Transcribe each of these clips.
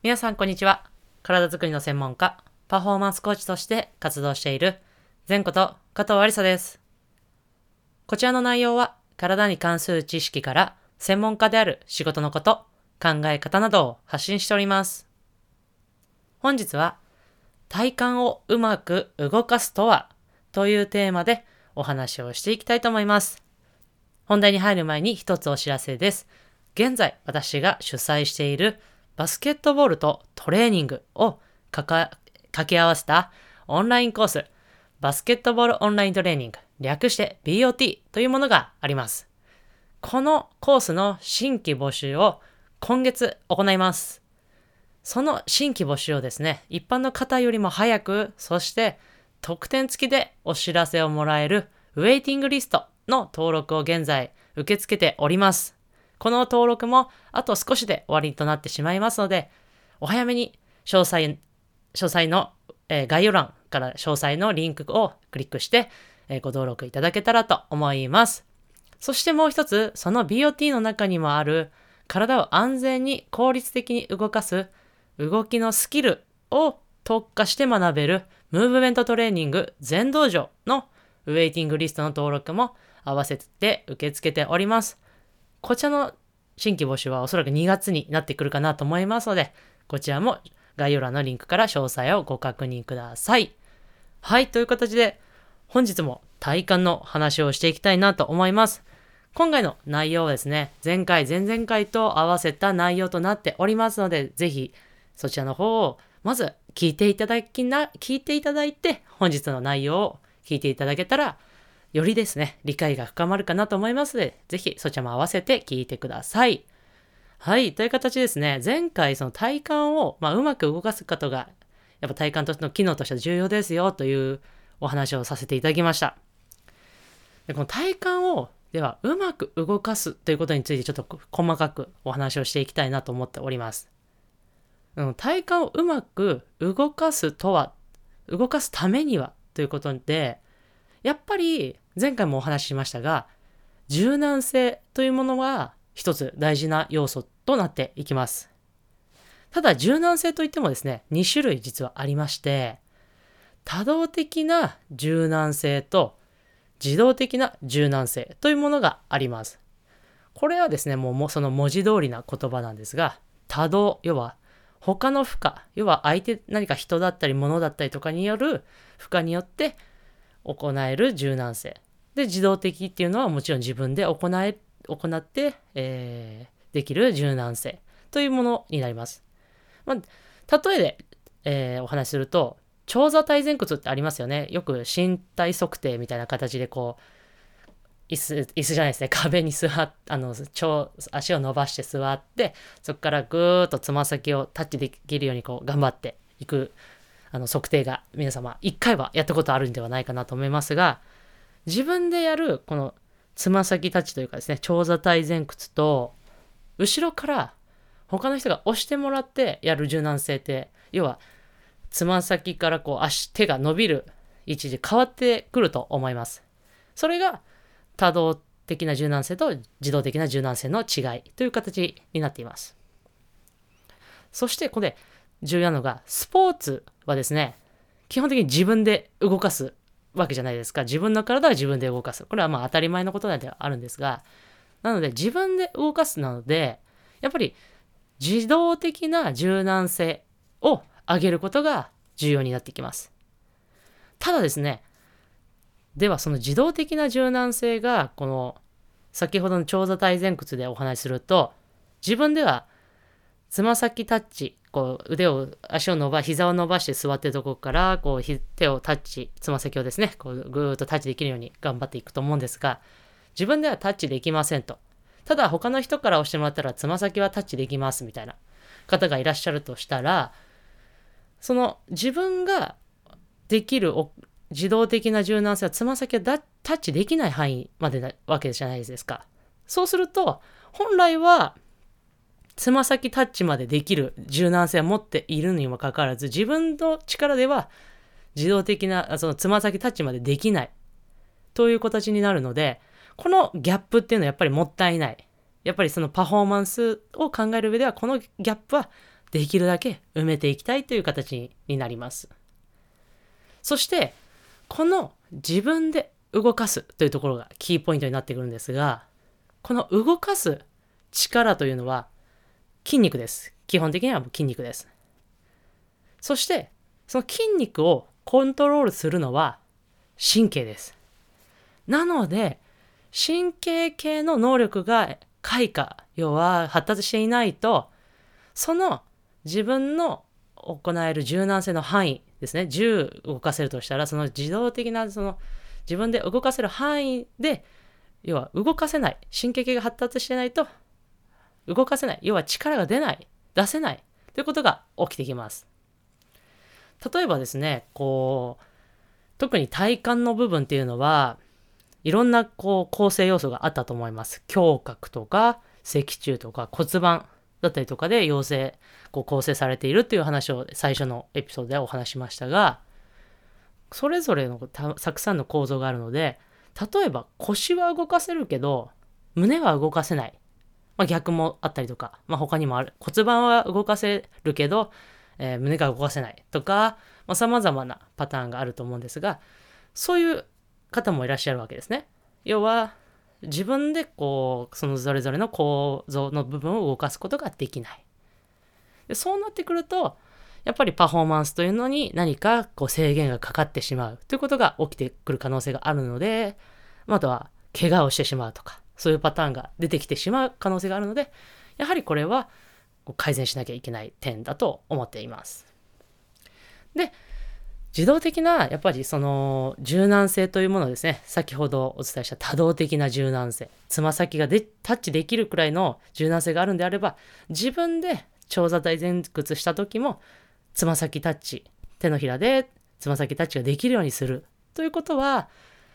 皆さんこんにちは。体づくりの専門家、パフォーマンスコーチとして活動している、前こと加藤ありさです。こちらの内容は、体に関する知識から、専門家である仕事のこと、考え方などを発信しております。本日は、体幹をうまく動かすとは、というテーマでお話をしていきたいと思います。本題に入る前に一つお知らせです。現在、私が主催しているバスケットボールとトレーニングを掛け合わせたオンラインコース、バスケットボールオンライントレーニング、略して BOT というものがあります。このコースの新規募集を今月行います。その新規募集をですね、一般の方よりも早く、そして特典付きでお知らせをもらえるウェイティングリストの登録を現在受け付けております。この登録もあと少しで終わりとなってしまいますので、お早めに詳細、詳細の、えー概要欄から詳細のリンクをクリックして、えーご登録いただけたらと思います。そしてもう一つ、その BOT の中にもある体を安全に効率的に動かす動きのスキルを特化して学べるムーブメントトレーニング全道場のウェイティングリストの登録も合わせて受け付けております。こちらの新規募集はおそらく2月になってくるかなと思いますので、こちらも概要欄のリンクから詳細をご確認ください。はい、という形で本日も体幹の話をしていきたいなと思います。今回の内容はですね、前回、前々回と合わせた内容となっておりますので、ぜひそちらの方をまず聞いていただきな、聞いていただいて、本日の内容を聞いていただけたら、よりですね、理解が深まるかなと思いますので、ぜひそちらも合わせて聞いてください。はい、という形ですね、前回その体幹を、まあ、うまく動かすことが、やっぱ体幹としての機能としては重要ですよというお話をさせていただきました。でこの体幹を、では、うまく動かすということについてちょっと細かくお話をしていきたいなと思っております。体幹をうまく動かすとは、動かすためにはということで、やっぱり前回もお話ししましたが、柔軟性というものは一つ大事な要素となっていきます。ただ柔軟性といってもですね、2種類実はありまして、多動的な柔軟性と自動的な柔軟性というものがあります。これはですね、もうもうその文字通りな言葉なんですが、多動、要は他の負荷、要は相手、何か人だったり物だったりとかによる負荷によって行える柔軟性。で、自動的っていうのはもちろん自分で行え、行って、えーできる柔軟性というものになります。まあ、例えで、えーお話しすると、長座体前屈ってありますよね。よく身体測定みたいな形でこう、椅子、椅子じゃないですね。壁に座っ、あの、超、足を伸ばして座って、そこからぐーっとつま先をタッチできるようにこう頑張っていく、あの、測定が皆様一回はやったことあるんではないかなと思いますが、自分でやるこのつま先タッチというかですね、長座体前屈と、後ろから他の人が押してもらってやる柔軟性って、要は、つま先からこう足、手が伸びる位置で変わってくると思います。それが多動的な柔軟性と自動的な柔軟性の違いという形になっています。そしてこれ重要なのが、スポーツはですね、基本的に自分で動かすわけじゃないですか。自分の体は自分で動かす。これはまあ当たり前のことではあるんですが、なので自分で動かすなので、やっぱり自動的な柔軟性を上げることが重要になってきます。ただですね、ではその自動的な柔軟性が、この先ほどの長座体前屈でお話しすると、自分ではつま先タッチ、こう腕を、足を伸ば、膝を伸ばして座ってるところから、こうひ手をタッチ、つま先をですね、こうぐーっとタッチできるように頑張っていくと思うんですが、自分ではタッチできませんと。ただ他の人から押してもらったらつま先はタッチできますみたいな方がいらっしゃるとしたら、その自分ができるお自動的な柔軟性はつま先はタッチできない範囲までなわけじゃないですか。そうすると、本来はつま先タッチまでできる柔軟性を持っているにもかかわらず、自分の力では自動的な、そのつま先タッチまでできないという形になるので、このギャップっていうのはやっぱりもったいない。やっぱりそのパフォーマンスを考える上では、このギャップはできるだけ埋めていきたいという形になります。そして、この自分で動かすというところがキーポイントになってくるんですが、この動かす力というのは筋肉です。基本的には筋肉です。そして、その筋肉をコントロールするのは神経です。なので、神経系の能力が開花、要は発達していないと、その自分の行える柔軟性の範囲ですね、10動かせるとしたら、その自動的な、その自分で動かせる範囲で、要は動かせない、神経系が発達してないと、動かせない、要は力が出ない、出せないということが起きてきます。例えばですね、こう、特に体幹の部分っていうのは、いろんなこう構成要素があったと思います。胸郭とか脊柱とか骨盤だったりとかで陽性こう構成されているっていう話を最初のエピソードでお話しましたが、それぞれのたくさんの構造があるので、例えば腰は動かせるけど、胸は動かせない。まあ、逆もあったりとか、まあ、他にもある。骨盤は動かせるけど、えー、胸が動かせないとか、まあ、様々なパターンがあると思うんですが、そういう方もいらっしゃるわけですね。要は、自分でこう、そのそれぞれの構造の部分を動かすことができない。でそうなってくると、やっぱりパフォーマンスというのに何かこう制限がかかってしまうということが起きてくる可能性があるので、あとは怪我をしてしまうとか、そういうパターンが出てきてしまう可能性があるので、やはりこれは改善しなきゃいけない点だと思っています。で、自動的な、やっぱりその柔軟性というものですね。先ほどお伝えした多動的な柔軟性。つま先がでタッチできるくらいの柔軟性があるんであれば、自分で長座体前屈した時も、つま先タッチ、手のひらでつま先タッチができるようにする。ということは、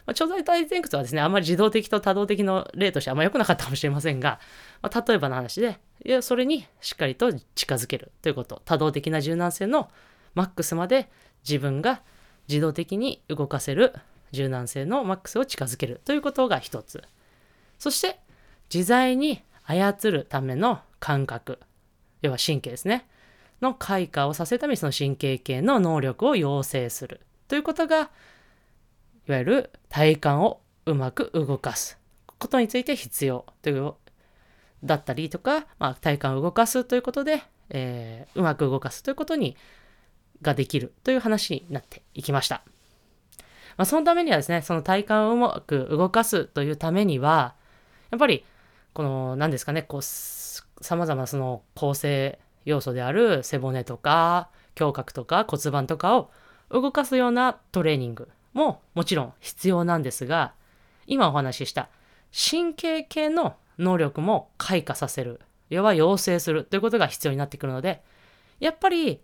まあ、長座体前屈はですね、あんまり自動的と多動的の例としてあんま良くなかったかもしれませんが、まあ、例えばの話で、いやそれにしっかりと近づけるということ。多動的な柔軟性のマックスまで自分が自動的に動かせる柔軟性のマックスを近づけるということが一つ。そして、自在に操るための感覚、要は神経ですね、の開花をさせるためにその神経系の能力を養成するということが、いわゆる体幹をうまく動かすことについて必要という、だったりとか、まあ、体幹を動かすということで、えー、うまく動かすということにができるという話になっていきました。まあ、そのためにはですね、その体幹をうまく動かすというためには、やっぱり、この、何ですかね、こう、様々その構成要素である背骨とか、胸郭とか骨盤とかを動かすようなトレーニングももちろん必要なんですが、今お話しした神経系の能力も開花させる、要は養成するということが必要になってくるので、やっぱり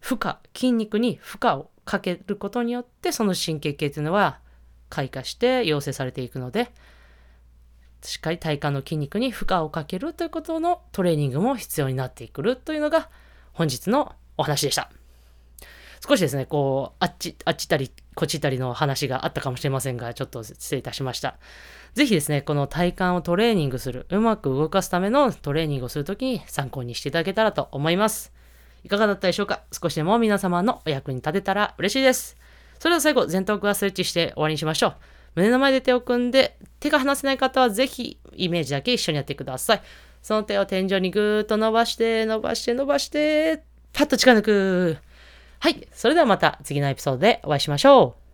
負荷、筋肉に負荷をかけることによって、その神経系というのは開花して養成されていくので、しっかり体幹の筋肉に負荷をかけるということのトレーニングも必要になってくるというのが本日のお話でした。少しですね、こう、あっち、あっちたり、こっちたりの話があったかもしれませんが、ちょっと失礼いたしました。ぜひですね、この体幹をトレーニングする、うまく動かすためのトレーニングをするときに参考にしていただけたらと思います。いかがだったでしょうか？少しでも皆様のお役に立てたら嬉しいです。それでは最後、前頭腔はストレッチして終わりにしましょう。胸の前で手を組んで、手が離せない方はぜひイメージだけ一緒にやってください。その手を天井にぐーっと伸ばして、伸ばして、伸ばして、パッと力抜く。はい。それではまた次のエピソードでお会いしましょう。